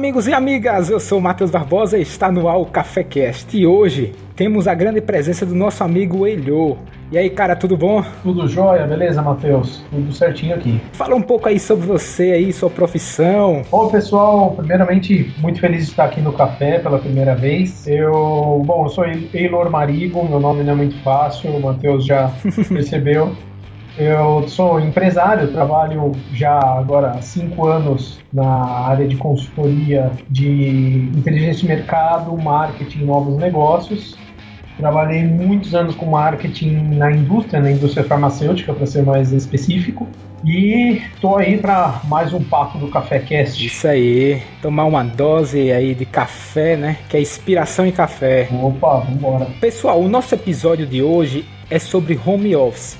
amigos e amigas, eu sou o Matheus Barbosa e está no ar o Café Cast. E hoje temos a grande presença do nosso amigo Elô. E aí, cara, tudo bom? Tudo jóia, beleza, Matheus? Tudo certinho aqui. Fala um pouco aí sobre você aí, sua profissão. Bom, pessoal, primeiramente, muito feliz de estar aqui no café pela primeira vez. Eu, bom, eu sou Eilor Marigo, meu nome não é muito fácil, o Matheus já percebeu. Eu sou empresário, trabalho já agora há cinco anos na área de consultoria de inteligência de mercado, marketing e novos negócios. Trabalhei muitos anos com marketing na indústria, na indústria farmacêutica, para ser mais específico. E tô aí para mais um papo do Café Cast. Isso aí, tomar uma dose aí de café, né? Que é inspiração em café. Opa, vambora. Pessoal, o nosso episódio de hoje é sobre home office.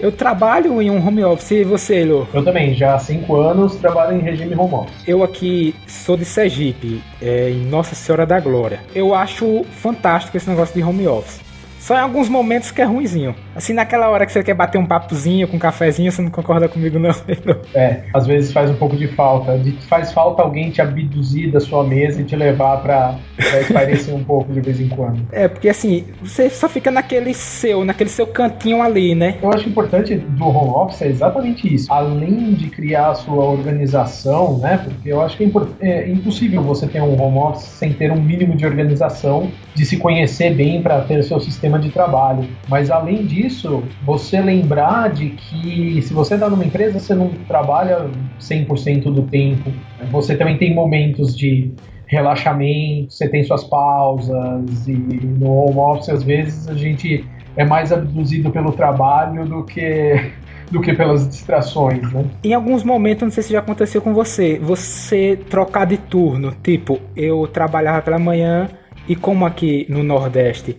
Eu trabalho em um home office e você, Elo? Eu também, já há cinco anos trabalho em regime home office. Eu aqui sou de Sergipe, é, em Nossa Senhora da Glória. Eu acho fantástico esse negócio de home office. Só em alguns momentos que é ruimzinho. Assim, naquela hora que você quer bater um papozinho com um cafezinho, você não concorda comigo, não? é, às vezes faz um pouco de falta. De, faz falta alguém te abduzir da sua mesa e te levar pra, pra espairecer um pouco de vez em quando. É, porque assim, você só fica naquele seu, naquele seu cantinho ali, né? Eu acho importante do home office é exatamente isso. Além de criar a sua organização, né? Porque eu acho que é, é impossível você ter um home office sem ter um mínimo de organização, de se conhecer bem para ter seu sistema sistema de trabalho. Mas além disso, você lembrar de que se você está numa empresa, você não trabalha 100% do tempo. Você também tem momentos de relaxamento, você tem suas pausas e no home office às vezes a gente é mais abduzido pelo trabalho do que do que pelas distrações, né? Em alguns momentos, não sei se já aconteceu com você, você trocar de turno, tipo, eu trabalhava pela manhã e como aqui no Nordeste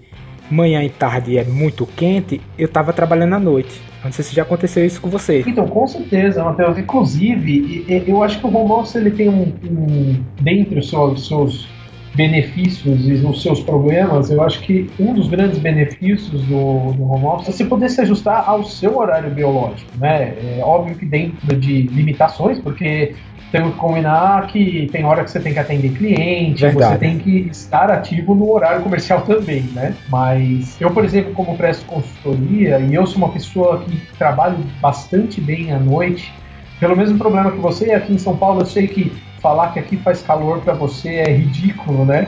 manhã e tarde é muito quente, eu estava trabalhando à noite. Não sei se já aconteceu isso com você. Então, com certeza, Matheus. Inclusive, eu acho que o office ele tem um, um dentre os seus, seus benefícios e os seus problemas, eu acho que um dos grandes benefícios do, do home office é você poder se ajustar ao seu horário biológico, né? É óbvio que dentro de limitações, porque temos que combinar que tem hora que você tem que atender cliente, Verdade. você tem que estar ativo no horário comercial também, né? Mas eu, por exemplo, como presto consultoria, e eu sou uma pessoa que trabalho bastante bem à noite, pelo mesmo problema que você, aqui em São Paulo eu sei que falar que aqui faz calor para você é ridículo, né?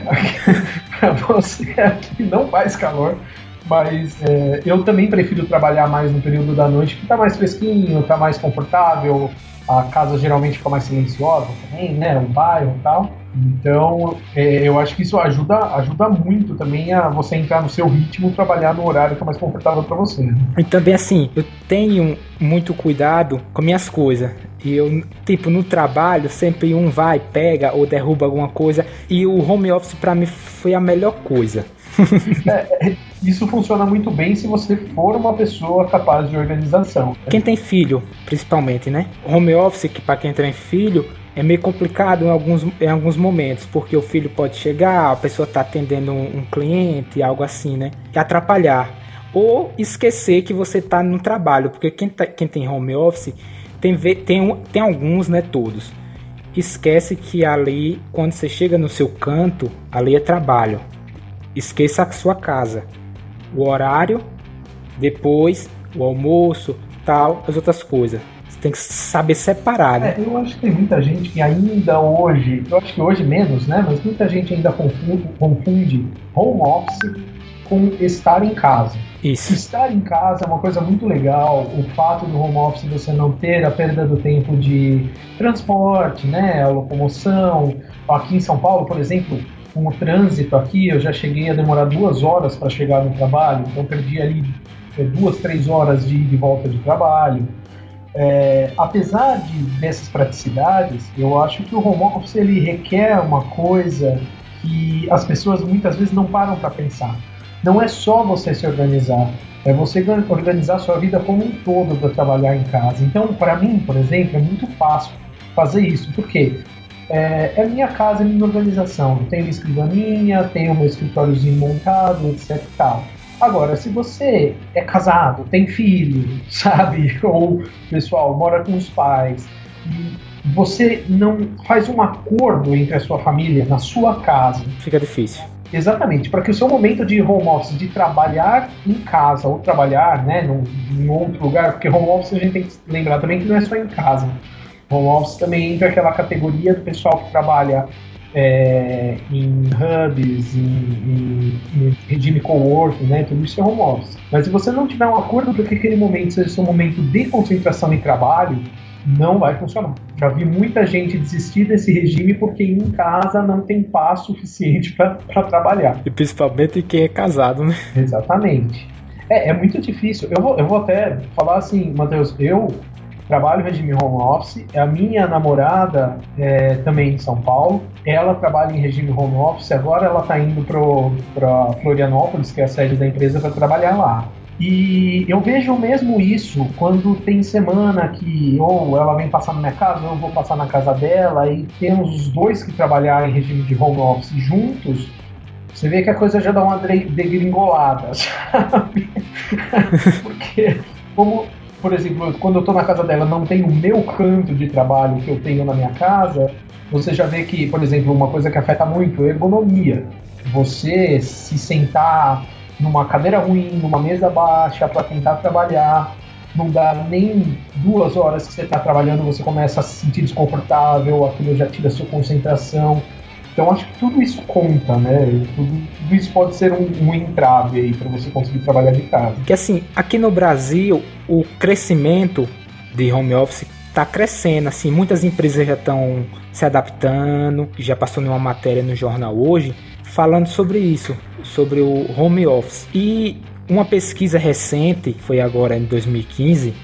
para você aqui não faz calor. Mas é, eu também prefiro trabalhar mais no período da noite, que tá mais fresquinho, tá mais confortável, a casa geralmente fica mais silenciosa também, né? O bairro e tal. Então, é, eu acho que isso ajuda, ajuda muito também a você entrar no seu ritmo, trabalhar no horário que é mais confortável para você. Né? E também assim, eu tenho muito cuidado com minhas coisas. E eu, tipo, no trabalho, sempre um vai, pega ou derruba alguma coisa. E o home office para mim foi a melhor coisa. é, é, isso funciona muito bem se você for uma pessoa capaz de organização. Né? Quem tem filho, principalmente, né? Home office, que para quem tem filho, é meio complicado em alguns, em alguns momentos, porque o filho pode chegar, a pessoa está atendendo um, um, cliente, algo assim, né? E atrapalhar. Ou esquecer que você está no trabalho, porque quem, tá, quem tem home office tem, tem, tem alguns, né? Todos. Esquece que ali, quando você chega no seu canto, ali é trabalho. Esqueça a sua casa. O horário, depois o almoço, tal, as outras coisas tem que saber separar, né? É, eu acho que tem muita gente que ainda hoje, eu acho que hoje menos, né? Mas muita gente ainda confunde, confunde home office com estar em casa. Isso. Estar em casa é uma coisa muito legal. O fato do home office você não ter a perda do tempo de transporte, né? A locomoção. Aqui em São Paulo, por exemplo, com o trânsito aqui, eu já cheguei a demorar duas horas para chegar no trabalho, então perdi ali é, duas, três horas de, de volta de trabalho. É, apesar de, dessas praticidades, eu acho que o home office ele requer uma coisa que as pessoas muitas vezes não param para pensar. Não é só você se organizar, é você organizar sua vida como um todo para trabalhar em casa. Então, para mim, por exemplo, é muito fácil fazer isso. Por quê? É, é minha casa, é minha organização. Eu tenho escrivaninha, tenho meu escritóriozinho montado, etc. Tal. Agora, se você é casado, tem filho, sabe? Ou, pessoal, mora com os pais, e você não faz um acordo entre a sua família na sua casa. Fica difícil. Exatamente, para que o seu momento de home office, de trabalhar em casa ou trabalhar né, num, em outro lugar, porque home office a gente tem que lembrar também que não é só em casa. Home office também entra aquela categoria do pessoal que trabalha é, em hubs, em, em, em regime co-working, né? Tudo isso é home office. Mas se você não tiver um acordo para que aquele momento seja seu momento de concentração e trabalho, não vai funcionar. Já vi muita gente desistir desse regime porque em casa não tem paz suficiente para trabalhar. E principalmente quem é casado, né? Exatamente. É, é muito difícil. Eu vou, eu vou até falar assim, Matheus, eu trabalho em regime home office. A minha namorada é também em São Paulo. Ela trabalha em regime home office. Agora ela está indo para Florianópolis, que é a sede da empresa, para trabalhar lá. E eu vejo mesmo isso quando tem semana que ou ela vem passar na minha casa ou eu vou passar na casa dela e temos os dois que trabalhar em regime de home office juntos. Você vê que a coisa já dá uma degringolada, sabe? Porque, como por exemplo, quando eu estou na casa dela, não tem o meu canto de trabalho que eu tenho na minha casa, você já vê que, por exemplo, uma coisa que afeta muito é a ergonomia. Você se sentar numa cadeira ruim, numa mesa baixa para tentar trabalhar, não dá nem duas horas que você está trabalhando, você começa a se sentir desconfortável, aquilo já tira sua concentração. Então acho que tudo isso conta, né? Tudo, tudo isso pode ser um, um entrave aí para você conseguir trabalhar de casa. Que assim, aqui no Brasil, o crescimento de home office está crescendo, assim, muitas empresas já estão se adaptando, já passou numa matéria no jornal hoje falando sobre isso, sobre o home office. E uma pesquisa recente, foi agora em 2015,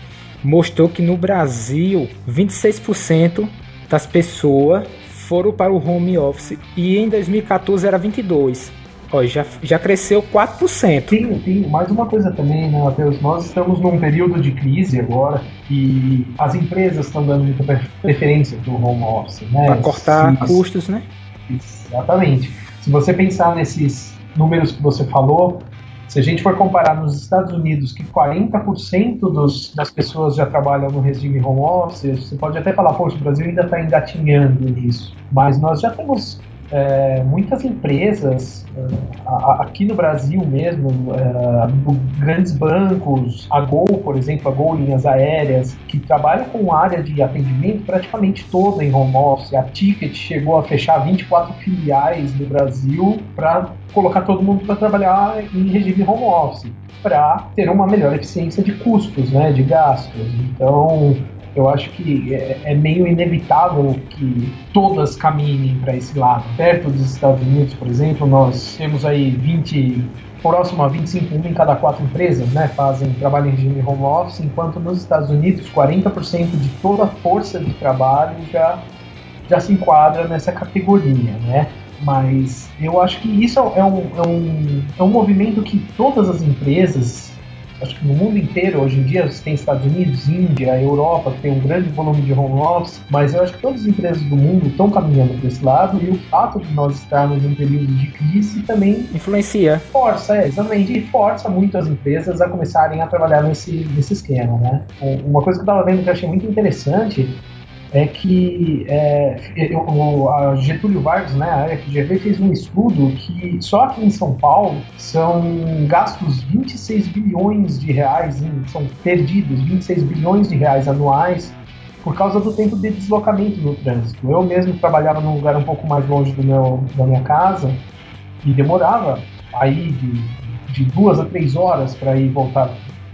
mostrou que no Brasil 26% das pessoas foram para o home office e em 2014 era 22. Ó, já, já cresceu 4%. Tem, tem mais uma coisa também, né, Matheus? Nós estamos num período de crise agora e as empresas estão dando muita preferência para o home office, né? Para cortar Sim. custos, né? Exatamente. Se você pensar nesses números que você falou, se a gente for comparar nos Estados Unidos, que 40% dos, das pessoas já trabalham no regime home office, você pode até falar, poxa, o Brasil ainda está engatinhando nisso. Mas nós já temos é, muitas empresas uh, aqui no Brasil mesmo, uh, grandes bancos, a Gol, por exemplo, a Gol Linhas Aéreas, que trabalham com área de atendimento praticamente toda em home office. A Ticket chegou a fechar 24 filiais no Brasil para colocar todo mundo para trabalhar em regime home office, para ter uma melhor eficiência de custos, né, de gastos. Então, eu acho que é, é meio inevitável que todas caminhem para esse lado. Perto dos Estados Unidos, por exemplo, nós temos aí 20, próximo a 25, uma em cada quatro empresas, né, fazem trabalho em regime home office, enquanto nos Estados Unidos 40% de toda a força de trabalho já, já se enquadra nessa categoria, né? Mas eu acho que isso é um, é um, é um movimento que todas as empresas acho que no mundo inteiro, hoje em dia, você tem Estados Unidos, Índia, Europa, que tem um grande volume de home office, mas eu acho que todas as empresas do mundo estão caminhando para esse lado e o fato de nós estarmos em um período de crise também influencia. Força, é, exatamente, e força muito as empresas a começarem a trabalhar nesse, nesse esquema, né? Uma coisa que eu estava vendo que eu achei muito interessante é que é, o, a Getúlio Vargas, né, a FGV, fez um estudo que só aqui em São Paulo são gastos 26 bilhões de reais, são perdidos 26 bilhões de reais anuais por causa do tempo de deslocamento no trânsito. Eu mesmo trabalhava num lugar um pouco mais longe do meu, da minha casa e demorava aí de, de duas a três horas para ir voltar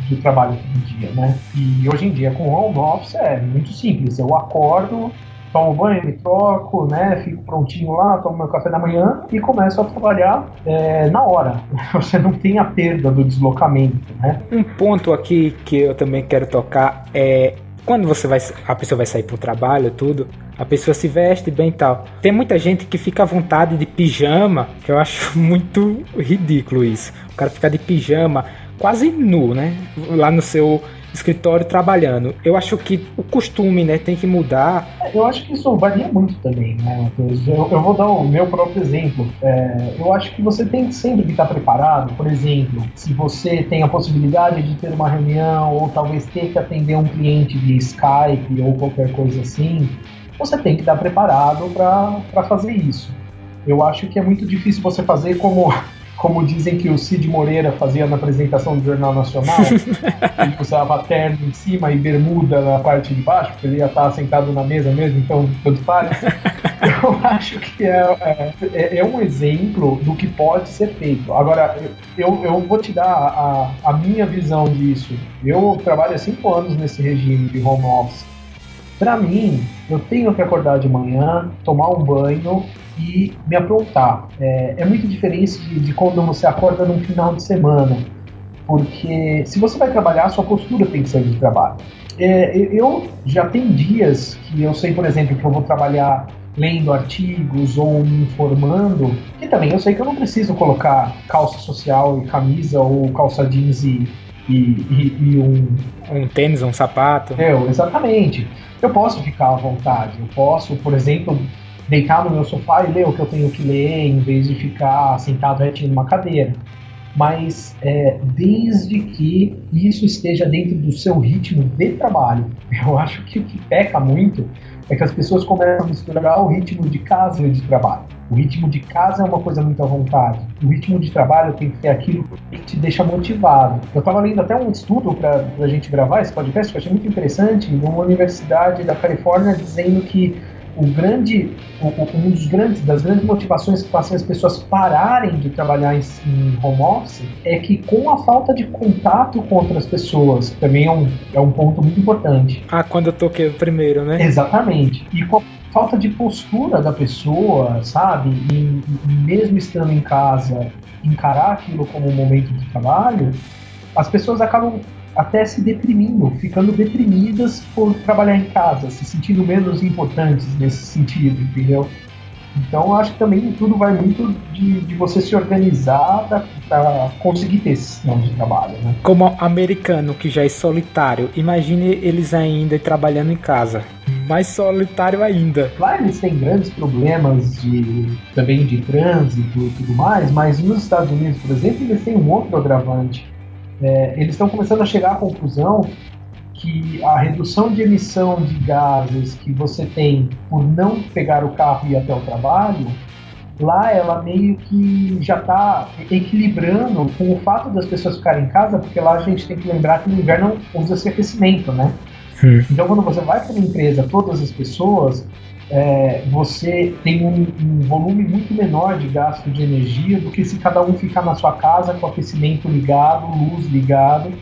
do trabalho todo dia, né? E hoje em dia com home office é muito simples. Eu acordo, tomo banho, me troco, né? Fico prontinho lá, tomo meu café da manhã e começo a trabalhar é, na hora. Você não tem a perda do deslocamento, né? Um ponto aqui que eu também quero tocar é quando você vai, a pessoa vai sair para o trabalho, tudo, a pessoa se veste bem e tal. Tem muita gente que fica à vontade de pijama, que eu acho muito ridículo isso. O cara ficar de pijama quase nu, né? Lá no seu escritório trabalhando. Eu acho que o costume, né, tem que mudar. Eu acho que isso varia muito também, né, Matheus? Eu, eu vou dar o meu próprio exemplo. É, eu acho que você tem sempre que estar preparado. Por exemplo, se você tem a possibilidade de ter uma reunião ou talvez ter que atender um cliente de Skype ou qualquer coisa assim, você tem que estar preparado para fazer isso. Eu acho que é muito difícil você fazer como como dizem que o Cid Moreira fazia na apresentação do Jornal Nacional, ele usava terno em cima e bermuda na parte de baixo, porque ele ia estar sentado na mesa mesmo, então tanto faz. Eu acho que é, é, é, um exemplo do que pode ser feito. Agora, eu, eu vou te dar a, a minha visão disso. Eu trabalho há cinco anos nesse regime de home office. Para mim, eu tenho que acordar de manhã, tomar um banho, e me aprontar. É, é muito diferente de, de, quando você acorda num final de semana, porque se você vai trabalhar, sua postura tem que ser de trabalho. É, eu já tenho dias que eu sei, por exemplo, que eu vou trabalhar lendo artigos ou me informando, e também eu sei que eu não preciso colocar calça social e camisa ou calça jeans e, e, e, e um... Um tênis, um sapato. É, exatamente. Eu posso ficar à vontade. Eu posso, por exemplo, deitar no meu sofá e ler o que eu tenho que ler, em vez de ficar sentado retinho numa cadeira. Mas é, desde que isso esteja dentro do seu ritmo de trabalho, eu acho que o que peca muito é que as pessoas começam a misturar o ritmo de casa e de trabalho. O ritmo de casa é uma coisa muito à vontade. O ritmo de trabalho tem que ser aquilo que te deixa motivado. Eu estava lendo até um estudo para a gente gravar esse podcast que eu achei muito interessante, de uma universidade da Califórnia dizendo que o grande, um dos grandes, das grandes motivações que fazem as pessoas pararem de trabalhar em, em, home office é que com a falta de contato com outras pessoas, também é um, é um ponto muito importante. Ah, quando eu toquei primeiro, né? Exatamente. E com a falta de postura da pessoa, sabe? E, e mesmo estando em casa, encarar aquilo como um momento de trabalho, as pessoas acabam até se deprimindo, ficando deprimidas por trabalhar em casa, se sentindo menos importantes nesse sentido, entendeu? Então acho que também tudo vai muito de, de você se organizar para conseguir ter esse sistema de trabalho. Né? Como americano que já é solitário, imagine eles ainda trabalhando em casa. Mais solitário ainda. Lá eles têm grandes problemas de, também de trânsito e tudo mais, mas nos Estados Unidos, por exemplo, eles têm um outro agravante é, eles estão começando a chegar à conclusão que a redução de emissão de gases que você tem por não pegar o carro e ir até o trabalho, lá ela meio que já está equilibrando com o fato das pessoas ficarem em casa, porque lá a gente tem que lembrar que no inverno usa-se aquecimento, né? Sim. Então quando você vai para uma empresa, todas as pessoas, é, você tem um, um, volume muito menor de gasto de energia do que se cada um ficar na sua casa com aquecimento ligado, luz ligado,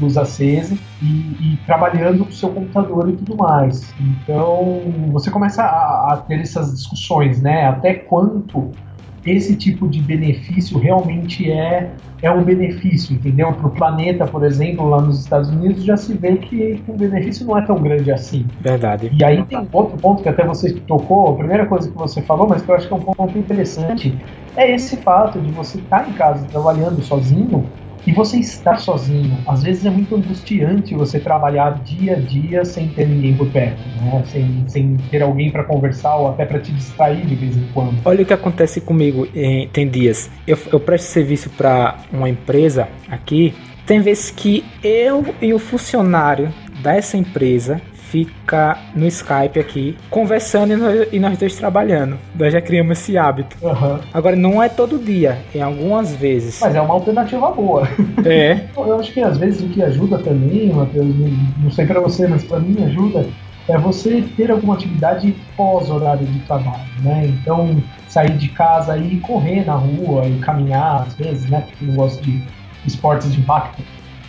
luz acesa e, e trabalhando com o seu computador e tudo mais. Então você começa a, a ter essas discussões, né? Até quanto esse tipo de benefício realmente é, é um benefício, entendeu? Para o planeta, por exemplo, lá nos Estados Unidos, já se vê que o benefício não é tão grande assim. Verdade. E aí tem outro ponto que até você tocou, a primeira coisa que você falou, mas que eu acho que é um ponto interessante, é esse fato de você estar tá em casa trabalhando sozinho e você estar sozinho. Às vezes é muito angustiante você trabalhar dia a dia sem ter ninguém por perto, né? sem, sem ter alguém para conversar ou até para te distrair de vez em quando. Olha o que acontece comigo em, tem dias. Eu, eu presto serviço para uma empresa aqui. Tem vezes que eu e o funcionário dessa empresa fica no Skype aqui conversando e nós, e nós dois trabalhando. Nós já criamos esse hábito. Uhum. Agora, não é todo dia, é algumas vezes. Mas é uma alternativa boa. É. Eu acho que às vezes o que ajuda também, Matheus, não sei para você, mas para mim ajuda, é você ter alguma atividade pós-horário de trabalho, né? Então, sair de casa e correr na rua e caminhar, às vezes, né? Porque eu gosto de esportes de impacto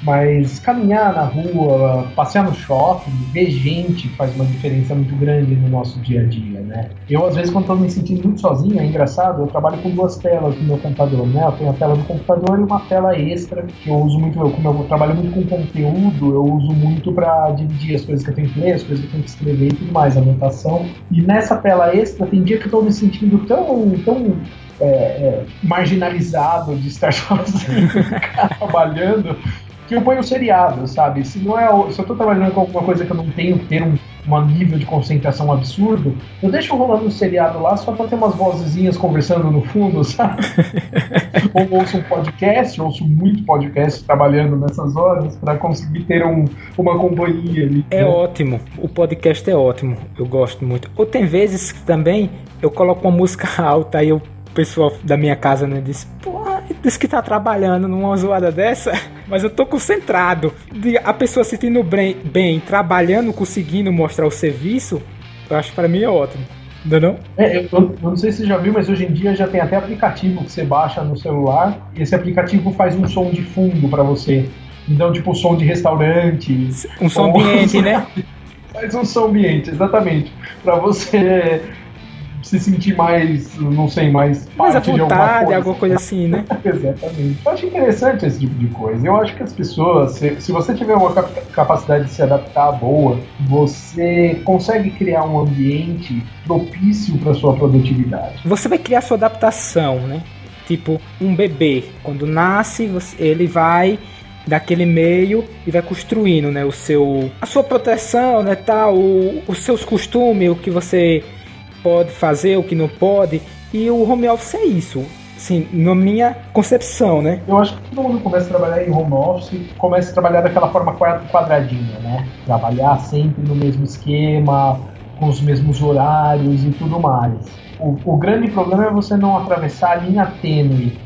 mas caminhar na rua, passear no shopping, ver gente faz uma diferença muito grande no nosso dia a dia, né? Eu, às vezes, quando estou me sentindo muito sozinho, é engraçado, eu trabalho com duas telas no meu computador, né? Eu tenho a tela do computador e uma tela extra que eu uso muito, eu, como eu trabalho muito com conteúdo, eu uso muito para dividir as coisas que eu tenho que ler, as coisas que eu tenho que escrever e tudo mais, anotação. E nessa tela extra, tem dia que eu estou me sentindo tão, tão é, é, marginalizado de estar sozinho, trabalhando, que eu ponho seriado, sabe? Se não é, se eu tô trabalhando com alguma coisa que eu não tenho que ter um, um nível de concentração absurdo, eu deixo rolando um seriado lá só pra ter umas vozezinhas conversando no fundo, sabe? ou ouço um podcast, ouço muito podcast trabalhando nessas horas para conseguir ter um, uma companhia ali. É né? ótimo, o podcast é ótimo, eu gosto muito. Ou tem vezes que também eu coloco uma música alta e o pessoal da minha casa né, diz, pô, diz que tá trabalhando numa zoada dessa, mas eu tô concentrado. A pessoa se sentindo bem, bem, trabalhando, conseguindo mostrar o serviço, eu acho que para mim é ótimo. Não, é não? É, eu, eu, não sei se você já viu, mas hoje em dia já tem até aplicativo que você baixa no celular e esse aplicativo faz um som de fundo para você. Então, tipo, som de restaurante. Um som ambiente, né? Faz um som ambiente, exatamente. para você se sentir mais, não sei, mais mais à vontade, alguma coisa, alguma coisa assim, né? Exatamente. Eu acho interessante esse tipo de coisa. Eu acho que as pessoas, se, se você tiver uma capacidade de se adaptar boa, você consegue criar um ambiente propício para sua produtividade. Você vai criar sua adaptação, né? Tipo, um bebê, quando nasce, ele vai daquele meio e vai construindo, né, o seu a sua proteção, né, tal, o, os seus costumes, o que você pode fazer, o que não pode. E o home office é isso. Sim, na minha concepção, né? Eu acho que todo mundo começa a trabalhar em home office, começa a trabalhar daquela forma quadradinha, né? Trabalhar sempre no mesmo esquema, com os mesmos horários e tudo mais. O, o grande problema é você não atravessar a linha tênue,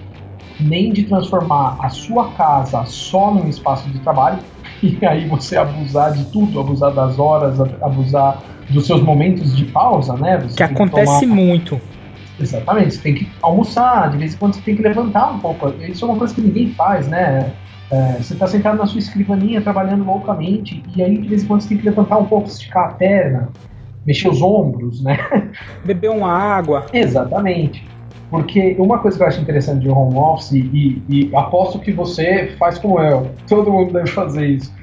nem de transformar a sua casa só num espaço de trabalho, e aí você abusar de tudo, abusar das horas, abusar dos seus momentos de pausa, né? Você que acontece que tomar... muito. Exatamente, você tem que almoçar, de vez em quando você tem que levantar um pouco. Isso é uma coisa que ninguém faz, né? É, você está sentado na sua escrivaninha trabalhando loucamente, e aí de vez em quando você tem que levantar um pouco, esticar a perna, mexer os ombros, né? Beber uma água. Exatamente. Porque uma coisa que eu acho interessante de home office, e, e aposto que você faz como eu, todo mundo deve fazer isso,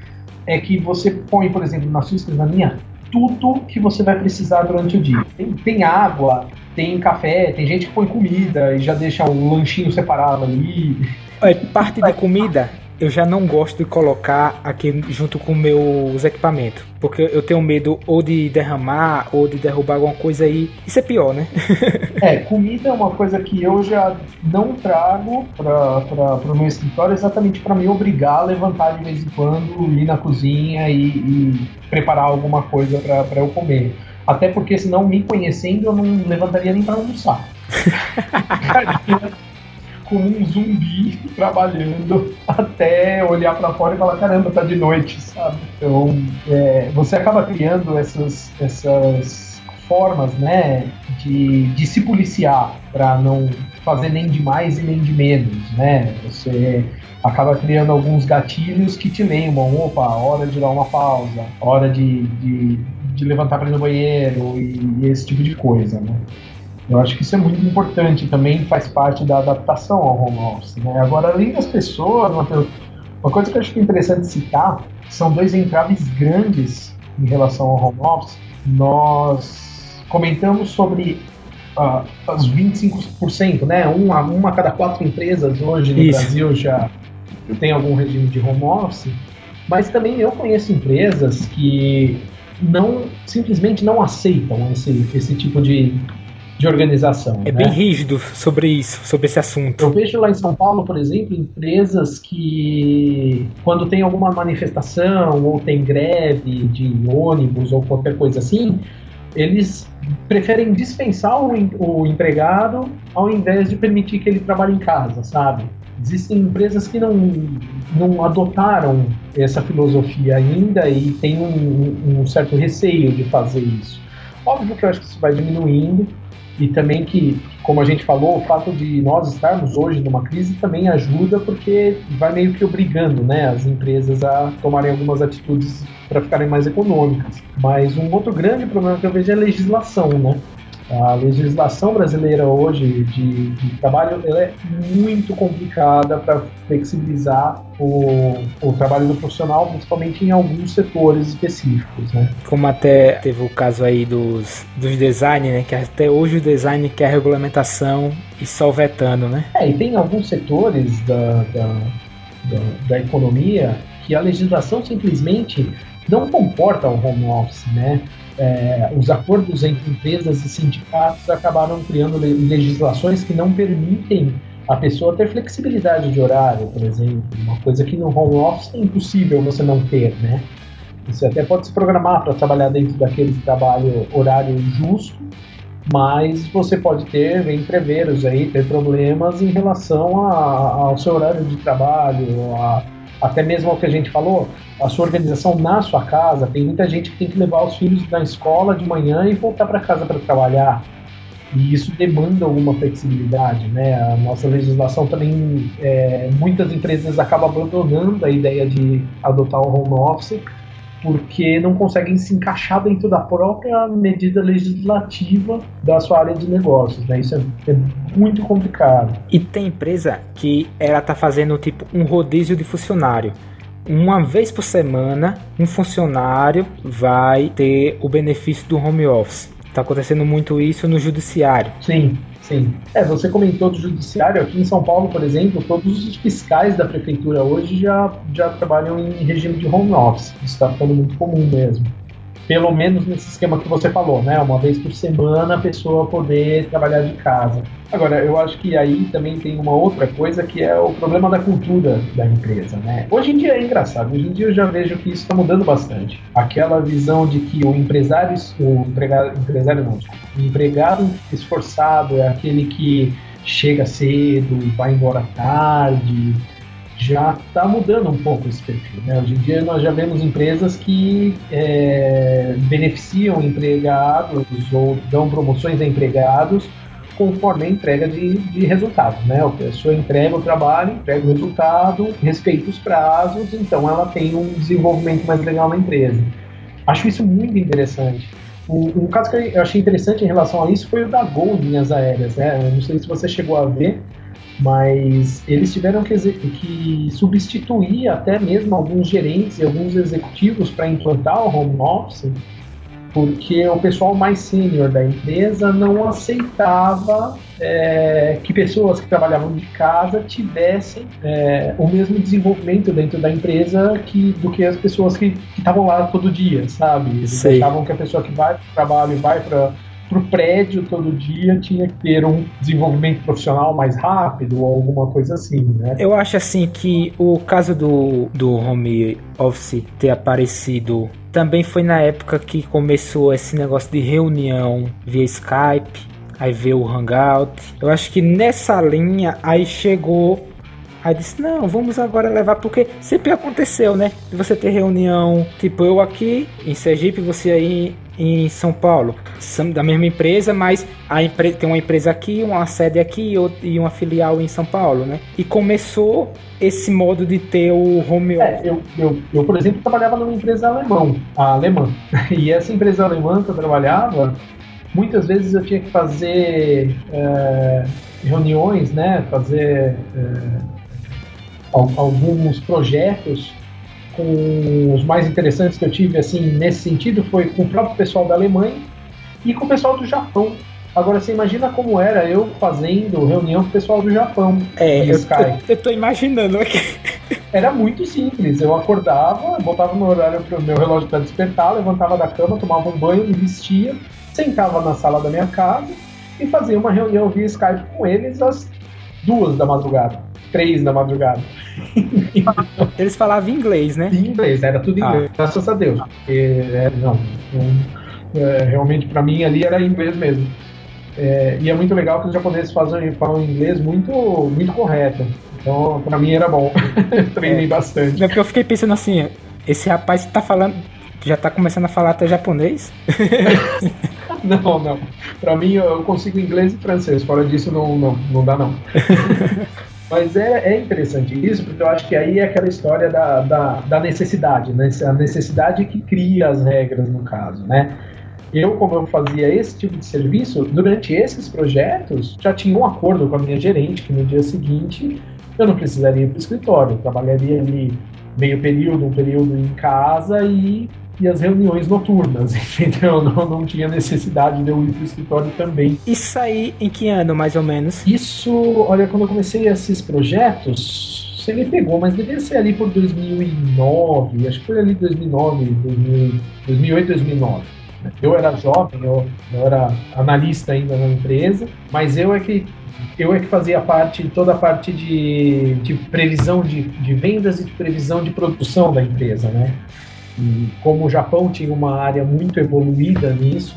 é que você põe, por exemplo, na sua escrivaninha tudo que você vai precisar durante o dia. Tem, tem, água, tem café, tem gente que põe comida e já deixa um lanchinho separado ali. É, parte de comida eu já não gosto de colocar aqui junto com meus equipamentos. Porque eu tenho medo ou de derramar ou de derrubar alguma coisa aí. Isso é pior, né? é, comida é uma coisa que eu já não trago para o meu escritório exatamente para me obrigar a levantar de vez em quando, ir na cozinha e, e preparar alguma coisa para eu comer. Até porque senão, me conhecendo, eu não levantaria nem para almoçar. como um zumbi trabalhando até olhar para fora e falar caramba tá de noite sabe? Então é, você acaba criando essas essas formas né de, de se policiar para não fazer nem de mais e nem de menos né? Você acaba criando alguns gatilhos que te lembram opa hora de dar uma pausa hora de, de, de levantar para ir no banheiro e, e esse tipo de coisa né eu acho que isso é muito importante também, faz parte da adaptação ao home office. Né? Agora, além das pessoas, uma coisa que eu acho que é interessante citar são dois entraves grandes em relação ao home office. Nós comentamos sobre uh, os 25%, né? Uma, uma a cada quatro empresas hoje no isso. Brasil já tem algum regime de home office, mas também eu conheço empresas que não simplesmente não aceitam esse, esse tipo de, de organização. É né? bem rígido sobre isso, sobre esse assunto. Eu vejo lá em São Paulo, por exemplo, empresas que, quando tem alguma manifestação ou tem greve de ônibus ou qualquer coisa assim, eles preferem dispensar o, o empregado ao invés de permitir que ele trabalhe em casa, sabe? Existem empresas que não, não adotaram essa filosofia ainda e têm um, um certo receio de fazer isso. Óbvio que eu acho que isso vai diminuindo, e também que, como a gente falou, o fato de nós estarmos hoje numa crise também ajuda porque vai meio que obrigando né, as empresas a tomarem algumas atitudes para ficarem mais econômicas. Mas um outro grande problema que eu vejo é a legislação, né? A legislação brasileira hoje de, de trabalho ela é muito complicada para flexibilizar o, o trabalho do profissional, principalmente em alguns setores específicos. Né? Como até teve o caso aí dos, dos design, né? que até hoje o design quer regulamentação e só vetando. Né? É, e tem alguns setores da, da, da, da economia que a legislação simplesmente não comporta o home office, né? É, os acordos entre empresas e sindicatos acabaram criando legislações que não permitem a pessoa ter flexibilidade de horário, por exemplo, uma coisa que no home office é impossível você não ter, né? Você até pode se programar para trabalhar dentro daquele trabalho horário justo, mas você pode ter entreveros aí, ter problemas em relação a, ao seu horário de trabalho, a, até mesmo o que a gente falou, a sua organização na sua casa. Tem muita gente que tem que levar os filhos na escola de manhã e voltar para casa para trabalhar. E isso demanda alguma flexibilidade, né? A nossa legislação também, é, muitas empresas acabam abandonando a ideia de adotar o home office porque não conseguem se encaixar dentro da própria medida legislativa da sua área de negócios, né? Isso é, é muito complicado. E tem empresa que ela tá fazendo tipo um rodízio de funcionário. Uma vez por semana, um funcionário vai ter o benefício do home office. Tá acontecendo muito isso no judiciário. Sim. Sim. É, você comentou do judiciário. Aqui em São Paulo, por exemplo, todos os fiscais da prefeitura hoje já, já trabalham em regime de home office. Isso está ficando muito comum mesmo pelo menos nesse esquema que você falou, né? Uma vez por semana a pessoa poder trabalhar de casa. Agora, eu acho que aí também tem uma outra coisa que é o problema da cultura da empresa, né? Hoje em dia é engraçado, hoje em dia eu já vejo que isso está mudando bastante. Aquela visão de que o empresário, o empregado, empresário não, o empregado esforçado é aquele que chega cedo, vai embora tarde, já está mudando um pouco esse perfil. Né? Hoje em dia nós já vemos empresas que é, beneficiam empregados ou dão promoções a empregados conforme a entrega de, de resultados. Né? A pessoa entrega o trabalho, entrega o resultado, respeita os prazos, então ela tem um desenvolvimento mais legal na empresa. Acho isso muito interessante. Um, caso que eu achei interessante em relação a isso foi o da Gol Linhas Aéreas. Né? Não sei se você chegou a ver, mas eles tiveram que, que substituir até mesmo alguns gerentes e alguns executivos para implantar o home office, porque o pessoal mais sênior da empresa não aceitava é, que pessoas que trabalhavam de casa tivessem é, o mesmo desenvolvimento dentro da empresa que, do que as pessoas que estavam lá todo dia, sabe? Eles achavam que a pessoa que vai para o trabalho e vai para para o prédio todo dia tinha que ter um desenvolvimento profissional mais rápido ou alguma coisa assim, né? Eu acho assim que o caso do, do home office ter aparecido também foi na época que começou esse negócio de reunião via Skype, aí veio o Hangout. Eu acho que nessa linha aí chegou Aí disse, não, vamos agora levar, porque sempre aconteceu, né? De você ter reunião, tipo eu aqui em Sergipe, você aí em São Paulo. São da mesma empresa, mas a empresa tem uma empresa aqui, uma sede aqui e uma filial em São Paulo, né? E começou esse modo de ter o home office. É, eu, eu, eu, por exemplo, trabalhava numa empresa alemão, alemã. E essa empresa alemã que eu trabalhava, muitas vezes eu tinha que fazer é, reuniões, né? Fazer é, alguns projetos com os mais interessantes que eu tive assim nesse sentido foi com o próprio pessoal da Alemanha e com o pessoal do Japão. Agora você imagina como era eu fazendo reunião com o pessoal do Japão. É, eu, eu, eu tô imaginando aqui. Era muito simples. Eu acordava, botava no horário pro meu relógio para despertar, levantava da cama, tomava um banho, me vestia, sentava na sala da minha casa e fazia uma reunião via Skype com eles às duas da madrugada três da madrugada. Eles falavam inglês, né? Em inglês, era tudo inglês, ah. graças a Deus. Porque, é, não, é, realmente para mim ali era inglês mesmo. É, e é muito legal que os japoneses fazem, falam inglês muito, muito correto. Então, para mim era bom. Treinei é. bastante. É porque eu fiquei pensando assim, esse rapaz tá falando, já tá começando a falar até japonês? não, não. Para mim eu consigo inglês e francês. Fora disso não, não, não dá não. Mas é, é interessante isso, porque eu acho que aí é aquela história da, da, da necessidade, né? A necessidade que cria as regras, no caso, né? Eu, como eu fazia esse tipo de serviço, durante esses projetos, já tinha um acordo com a minha gerente que no dia seguinte eu não precisaria ir para o escritório, eu trabalharia ali meio período, um período em casa e e as reuniões noturnas, entendeu? Não, não tinha necessidade de eu ir para o escritório também. Isso aí em que ano, mais ou menos? Isso, olha, quando eu comecei esses projetos, você me pegou, mas devia ser ali por 2009, acho que foi ali 2009, 2000, 2008, 2009. Eu era jovem, eu, eu era analista ainda na empresa, mas eu é que eu é que fazia parte, toda a parte de, de previsão de, de vendas e de previsão de produção da empresa, né? E como o Japão tinha uma área muito evoluída nisso,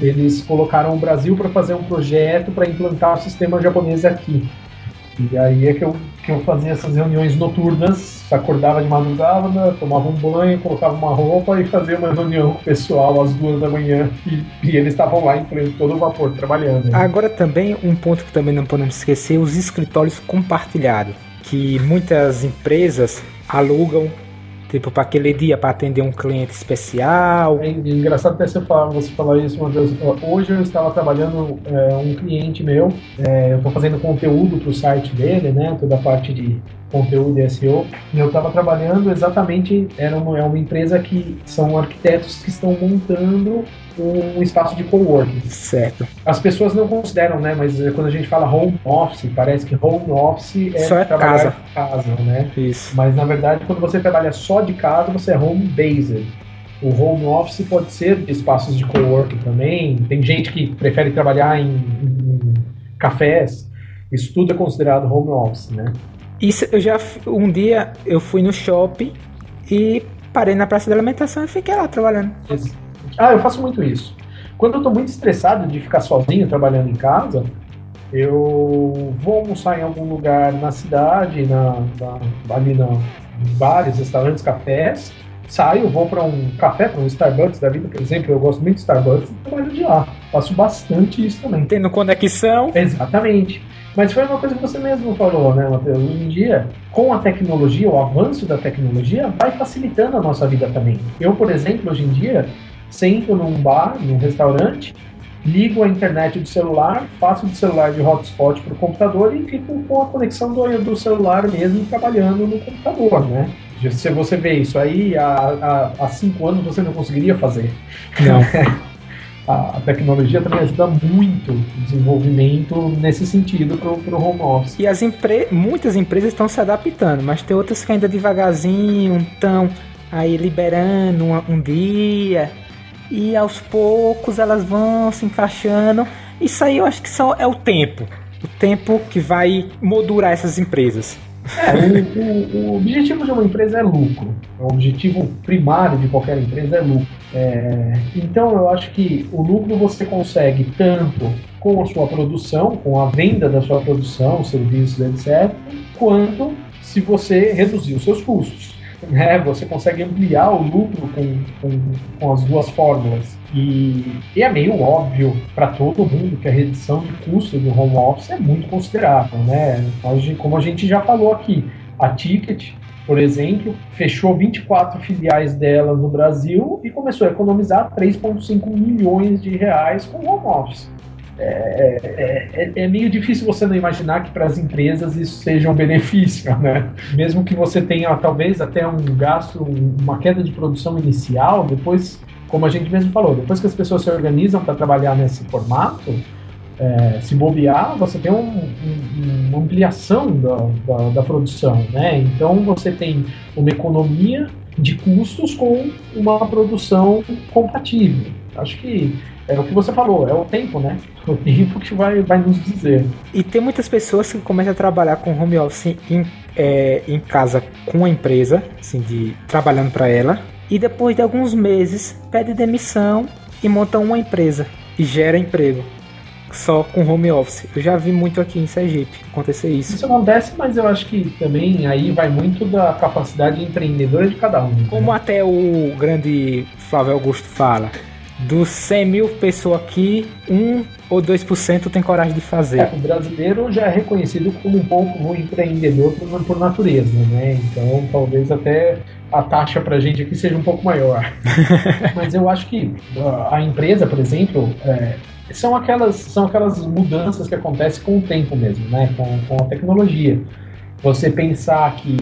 eles colocaram o Brasil para fazer um projeto para implantar o sistema japonês aqui. E aí é que eu, que eu fazia essas reuniões noturnas, acordava de madrugada, tomava um banho, colocava uma roupa e fazia uma reunião com o pessoal às duas da manhã. E, e eles estavam lá em pleno todo o vapor, trabalhando. Né? Agora também, um ponto que também não podemos esquecer, os escritórios compartilhados. Que muitas empresas alugam Tipo, para aquele dia, para atender um cliente especial. É engraçado até você falar, você falar isso vez. Hoje eu estava trabalhando é, um cliente meu, é, eu estou fazendo conteúdo para o site dele, né? Toda a parte de conteúdo e SEO. E eu estava trabalhando exatamente, era uma, é uma empresa que são arquitetos que estão montando um espaço de coworking. Certo. As pessoas não consideram, né? Mas quando a gente fala home office, parece que home office é só é trabalhar casa. casa, né? Isso. Mas na verdade, quando você trabalha só de casa, você é home based. O home office pode ser de espaços de coworking também. Tem gente que prefere trabalhar em, em cafés. Isso tudo é considerado home office, né? Isso eu já um dia eu fui no shopping e parei na praça de alimentação e fiquei lá trabalhando. Ah, eu faço muito isso. Quando eu tô muito estressado de ficar sozinho trabalhando em casa, eu vou almoçar em algum lugar na cidade, na, na ali na bares, restaurantes, cafés. Saio, vou para um café, para um Starbucks da vida, por exemplo. Eu gosto muito de Starbucks e trabalho de lá. Faço bastante isso também. Tendo conexão. Exatamente. Mas foi uma coisa que você mesmo falou, né, Matheus? Hoje em dia, com a tecnologia, o avanço da tecnologia vai facilitando a nossa vida também. Eu, por exemplo, hoje em dia, sento num bar, num restaurante, ligo a internet do celular, faço do celular de hotspot para o computador e fico com a conexão do, do celular mesmo trabalhando no computador, né? Se você vê isso aí, há, há, há cinco anos você não conseguiria fazer. Não. a tecnologia também ajuda muito o desenvolvimento nesse sentido para o home office. E as empre muitas empresas estão se adaptando, mas tem outras que ainda devagarzinho estão aí liberando um, um dia e aos poucos elas vão se encaixando. Isso aí eu acho que só é o tempo. O tempo que vai moldurar essas empresas. É, o, o, o, objetivo de uma empresa é lucro. O objetivo primário de qualquer empresa é lucro. É, então eu acho que o lucro você consegue tanto com a sua produção, com a venda da sua produção, serviços, etc., quanto se você reduzir os seus custos. Né? Você consegue ampliar o lucro com, com, com as duas fórmulas. E, e, é meio óbvio para todo mundo que a redução de custo do home office é muito considerável. Né? Como a gente já falou aqui, a Ticket, por exemplo, fechou 24 filiais dela no Brasil e começou a economizar 3,5 milhões de reais com home office. É, é, é, é, meio difícil você não imaginar que para as empresas isso seja um benefício, né? Mesmo que você tenha talvez até um gasto, uma queda de produção inicial, depois, como a gente mesmo falou, depois que as pessoas se organizam para trabalhar nesse formato, é, se bobear, você tem um, um, uma ampliação da, da, da, produção, né? Então você tem uma economia de custos com uma produção compatível. Acho que é o que você falou, é o tempo, né? O tempo que vai, vai nos dizer. E tem muitas pessoas que começam a trabalhar com home office em, é, em casa com a empresa, assim, de trabalhando para ela, e depois de alguns meses pede demissão e monta uma empresa e gera emprego só com home office. Eu já vi muito aqui em Sergipe acontecer isso. Isso acontece, mas eu acho que também aí vai muito da capacidade empreendedora de cada um. Né? Como até o grande Flávio Augusto fala, dos 100 mil pessoas aqui, 1 ou 2% tem coragem de fazer. É, o brasileiro já é reconhecido como um pouco um empreendedor por, por natureza, né? Então talvez até a taxa para a gente aqui seja um pouco maior. Mas eu acho que a empresa, por exemplo, é, são, aquelas, são aquelas mudanças que acontecem com o tempo mesmo, né? com, com a tecnologia. Você pensar que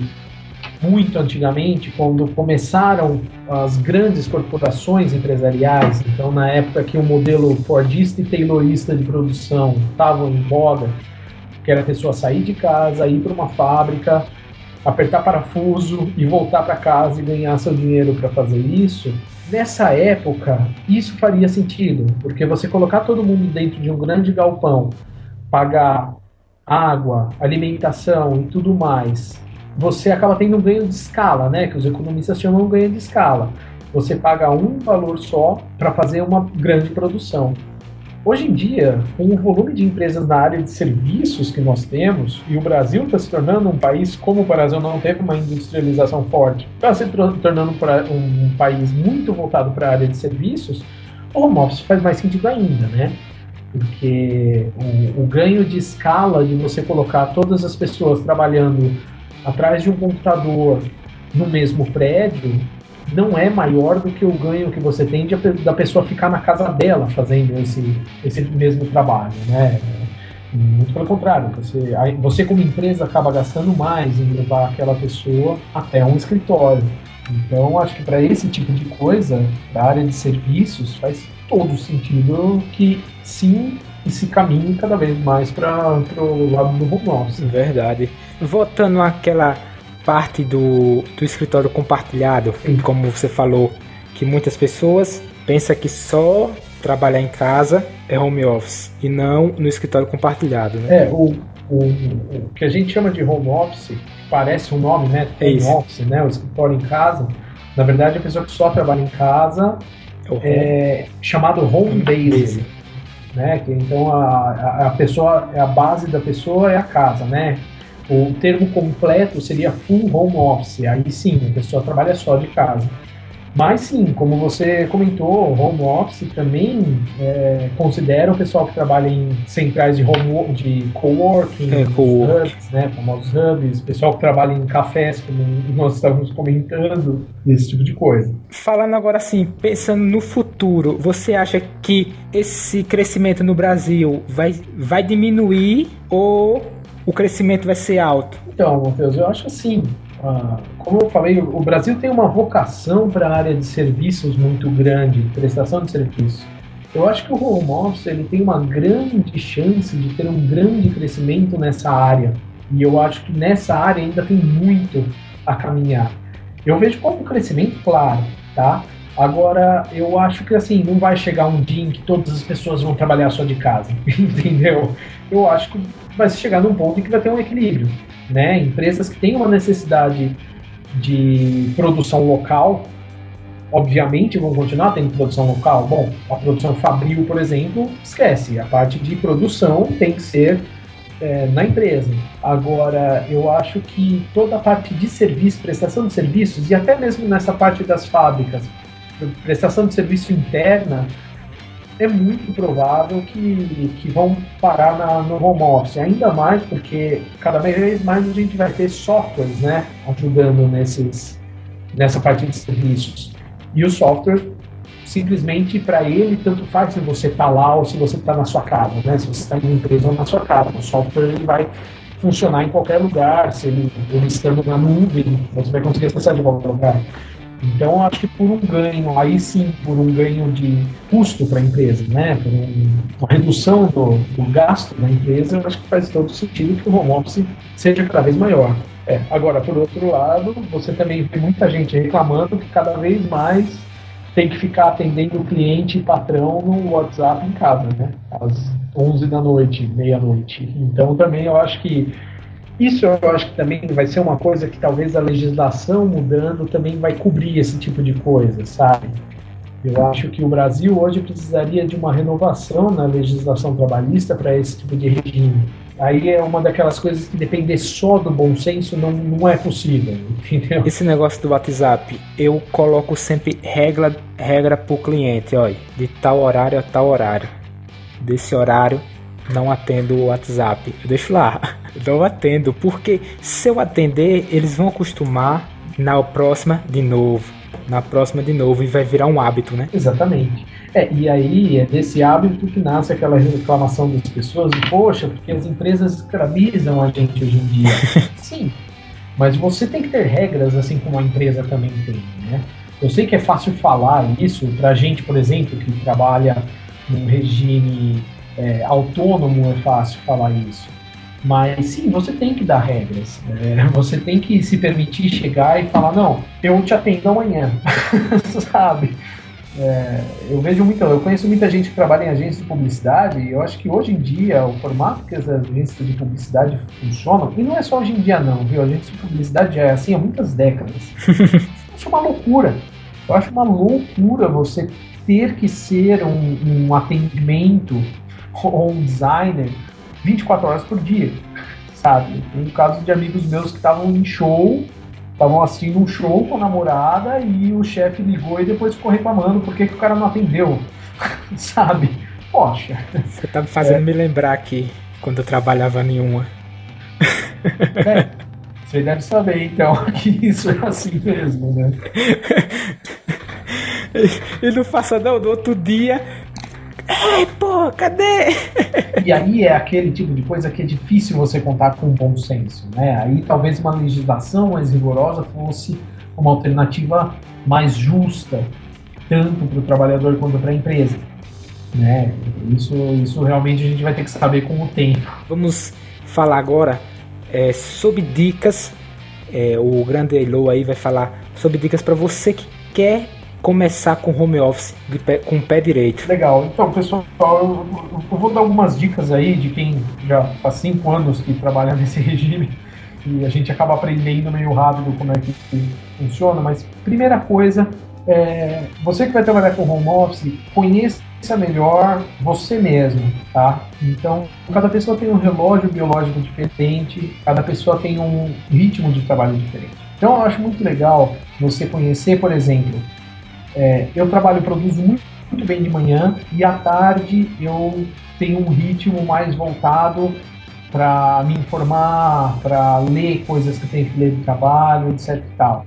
muito antigamente, quando começaram as grandes corporações empresariais, então na época que o modelo Fordista e Taylorista de produção estavam em voga, que era a pessoa sair de casa, ir para uma fábrica, apertar parafuso e voltar para casa e ganhar seu dinheiro para fazer isso, nessa época isso faria sentido, porque você colocar todo mundo dentro de um grande galpão, pagar água, alimentação e tudo mais, você acaba tendo um ganho de escala, né? Que os economistas chamam de ganho de escala. Você paga um valor só para fazer uma grande produção. Hoje em dia, com o volume de empresas na área de serviços que nós temos, e o Brasil está se tornando um país, como o Brasil não teve uma industrialização forte, está se tornando um, país muito voltado para a área de serviços, o home office faz mais sentido ainda, né? Porque o, o ganho de escala de você colocar todas as pessoas trabalhando atrás de um computador no mesmo prédio não é maior do que o ganho que você tem de, da pessoa ficar na casa dela fazendo esse, esse mesmo trabalho, né? Muito pelo contrário, você, você como empresa acaba gastando mais em levar aquela pessoa até um escritório. Então, acho que para esse tipo de coisa, da área de serviços, faz todo sentido que sim e se caminhe cada vez mais para o lado do home office. Verdade. Voltando àquela parte do, do escritório compartilhado, Sim. como você falou, que muitas pessoas pensam que só trabalhar em casa é home office e não no escritório compartilhado. Né? É, o, o, o que a gente chama de home office, parece um nome, né? É home é office, né? O escritório em casa. Na verdade, a pessoa que só trabalha em casa é, é chamado home base. Né? Que, então a, a pessoa, a base da pessoa é a casa, né? O termo completo seria full home office. Aí sim, a pessoa trabalha só de casa. Mas sim, como você comentou, home office também é, considera o pessoal que trabalha em centrais de home de coworking, é, co hubs, né, famosos hubs, pessoal que trabalha em cafés, como nós estávamos comentando, esse tipo de coisa. Falando agora assim, pensando no futuro, você acha que esse crescimento no Brasil vai, vai diminuir ou o crescimento vai ser alto? Então, Matheus, eu acho assim. Ah, como eu falei, o Brasil tem uma vocação para a área de serviços muito grande, prestação de serviços. Eu acho que o home office ele tem uma grande chance de ter um grande crescimento nessa área. E eu acho que nessa área ainda tem muito a caminhar. Eu vejo como um crescimento claro, tá? Agora, eu acho que assim, não vai chegar um dia em que todas as pessoas vão trabalhar só de casa, entendeu? Eu acho que vai chegar num ponto em que vai ter um equilíbrio, né? Empresas que têm uma necessidade de produção local, obviamente vão continuar tendo produção local. Bom, a produção fabril, por exemplo, esquece. A parte de produção tem que ser é, na empresa. Agora, eu acho que toda a parte de serviço, prestação de serviços, e até mesmo nessa parte das fábricas, prestação de serviço interna, é muito provável que, que vão parar na, no home office, ainda mais porque cada vez mais a gente vai ter softwares né, ajudando nesses, nessa parte de serviços. E o software, simplesmente para ele, tanto faz se você está lá ou se você está na sua casa, né? se você está em uma empresa ou na sua casa. O software ele vai funcionar em qualquer lugar, se ele, ele estando na nuvem, você vai conseguir acessar de qualquer lugar. Então, acho que por um ganho, aí sim, por um ganho de custo para a empresa, né, por um, uma redução do, do, gasto da empresa, acho que faz todo sentido que o home office seja cada vez maior. É, agora, por outro lado, você também vê muita gente reclamando que cada vez mais tem que ficar atendendo o cliente e patrão no WhatsApp em casa, né, às 11 da noite, meia-noite. Então, também eu acho que isso eu acho que também vai ser uma coisa que talvez a legislação mudando também vai cobrir esse tipo de coisa, sabe? Eu acho que o Brasil hoje precisaria de uma renovação na legislação trabalhista para esse tipo de regime. Aí é uma daquelas coisas que depender só do bom senso não, não é possível, entendeu? Esse negócio do WhatsApp, eu coloco sempre regra, regra o cliente, olha, de tal horário a tal horário. Desse horário não atendo o WhatsApp. Eu deixo lá. Não atendo, porque se eu atender, eles vão acostumar na próxima de novo. Na próxima de novo, e vai virar um hábito, né? Exatamente. É, e aí é desse hábito que nasce aquela reclamação das pessoas, poxa, porque as empresas escravizam a gente hoje em dia. Sim, mas você tem que ter regras assim como a empresa também tem, né? Eu sei que é fácil falar isso pra gente, por exemplo, que trabalha num regime é, autônomo, é fácil falar isso. Mas sim, você tem que dar regras. É, você tem que se permitir chegar e falar, não, eu te atendo amanhã. Sabe? É, eu vejo muito, eu conheço muita gente que trabalha em agências de publicidade e eu acho que hoje em dia o formato que as agências de publicidade funcionam, e não é só hoje em dia não, viu? A agência de publicidade já é assim há muitas décadas. eu acho uma loucura. Eu acho uma loucura você ter que ser um, um atendimento ou um designer 24 horas por dia, sabe? Tem casos de amigos meus que estavam em show, estavam assistindo um show com a namorada e o chefe ligou e depois ficou reclamando por que, que o cara não atendeu, sabe? Poxa. Você tá me fazendo é. me lembrar aqui, quando eu trabalhava em uma. É, você deve saber então que isso é assim mesmo, né? E não faça não, no outro dia Ei, pô, cadê? E aí é aquele tipo de coisa que é difícil você contar com bom senso, né? Aí talvez uma legislação mais rigorosa fosse uma alternativa mais justa, tanto para o trabalhador quanto para a empresa. Né? Isso, isso realmente a gente vai ter que saber com o tempo. Vamos falar agora é, sobre dicas. É, o grande Elo aí vai falar sobre dicas para você que quer começar com home office pé, com o pé direito. Legal. Então, pessoal, eu, eu, vou dar algumas dicas aí de quem já faz cinco anos que trabalha nesse regime e a gente acaba aprendendo meio rápido como é que funciona. Mas primeira coisa, é, você que vai trabalhar com home office, conheça melhor você mesmo, tá? Então, cada pessoa tem um relógio biológico diferente, cada pessoa tem um ritmo de trabalho diferente. Então, eu acho muito legal você conhecer, por exemplo, é, eu trabalho e produzo muito, muito bem de manhã e à tarde eu tenho um ritmo mais voltado para me informar, para ler coisas que eu tenho que ler do trabalho, etc e tal.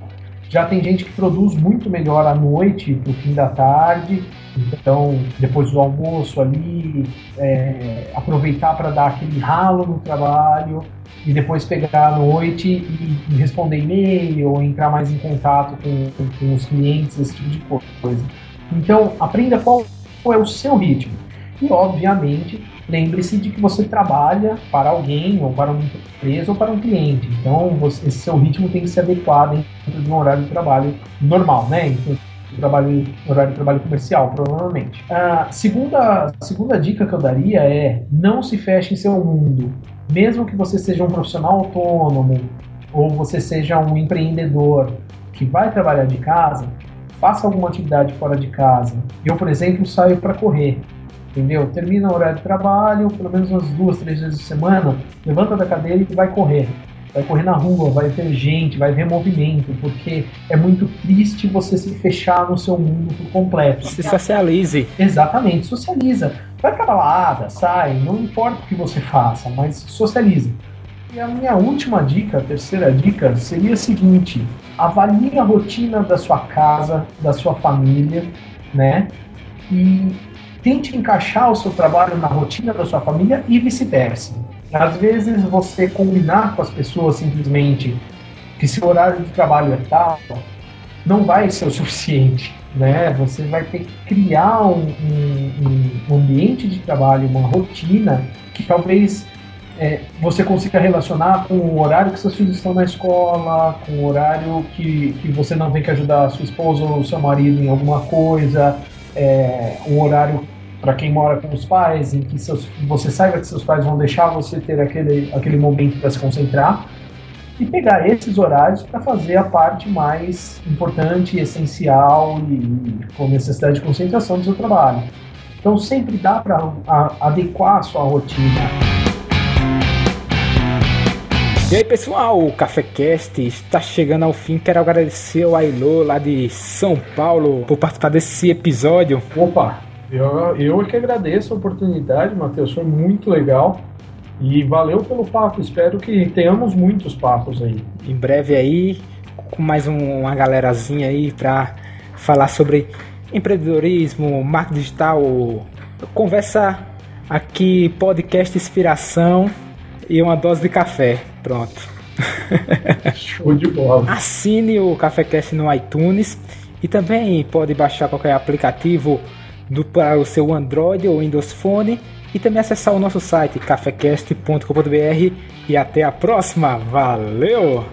Já tem gente que produz muito melhor à noite, no fim da tarde, então depois do almoço ali, é, aproveitar para dar aquele ralo no trabalho e depois pegar à noite e, responder e-mail ou entrar mais em contato com, com, com, os clientes, esse tipo de coisa. Então, aprenda qual, qual é o seu ritmo. E, obviamente, lembre-se de que você trabalha para alguém, ou para uma empresa, ou para um cliente. Então, você, esse seu ritmo tem que ser adequado dentro de um horário de trabalho normal, né? Então, trabalho, horário de trabalho comercial, provavelmente. A segunda, segunda dica que eu daria é não se feche em seu mundo mesmo que você seja um profissional autônomo ou você seja um empreendedor que vai trabalhar de casa, faça alguma atividade fora de casa. Eu, por exemplo, saio para correr, entendeu? Termina o horário de trabalho, pelo menos umas duas, três vezes por semana, levanta da cadeira e vai correr. Vai correr na rua, vai ver gente, vai ver movimento, porque é muito triste você se fechar no seu mundo por completo. Se socialize. Exatamente, socializa Vai pra balada, sai, não importa o que você faça, mas socialize. E a minha última dica, a terceira dica, seria a seguinte: avalie a rotina da sua casa, da sua família, né? E tente encaixar o seu trabalho na rotina da sua família e vice-versa. Às vezes você combinar com as pessoas simplesmente que seu horário de trabalho é tal, não vai ser o suficiente né? Você vai ter que criar um, um, um ambiente de trabalho, uma rotina que talvez é, você consiga relacionar com o horário que seus filhos estão na escola, com o horário que, que você não tem que ajudar sua esposa ou seu marido em alguma coisa, é, um horário para quem mora com os pais, em que seus, você saiba que seus pais vão deixar você ter aquele, aquele momento para se concentrar e pegar esses horários para fazer a parte mais importante, essencial e com necessidade de concentração do seu trabalho. Então sempre dá para adequar a sua rotina. E aí pessoal, o CaféCast está chegando ao fim. Quero agradecer ao Ailô lá de São Paulo por participar desse episódio. Opa, eu, eu que agradeço a oportunidade, Matheus, foi muito legal. E valeu pelo papo, espero que tenhamos muitos papos aí. Em breve aí, com mais um, uma galerazinha aí para falar sobre empreendedorismo, marketing digital, conversa aqui, podcast inspiração e uma dose de café. Pronto. Show de bola. Assine o CaféCast no iTunes e também pode baixar qualquer aplicativo do, para o seu Android ou Windows Phone e também acessar o nosso site cafecast.com.br e até a próxima. Valeu!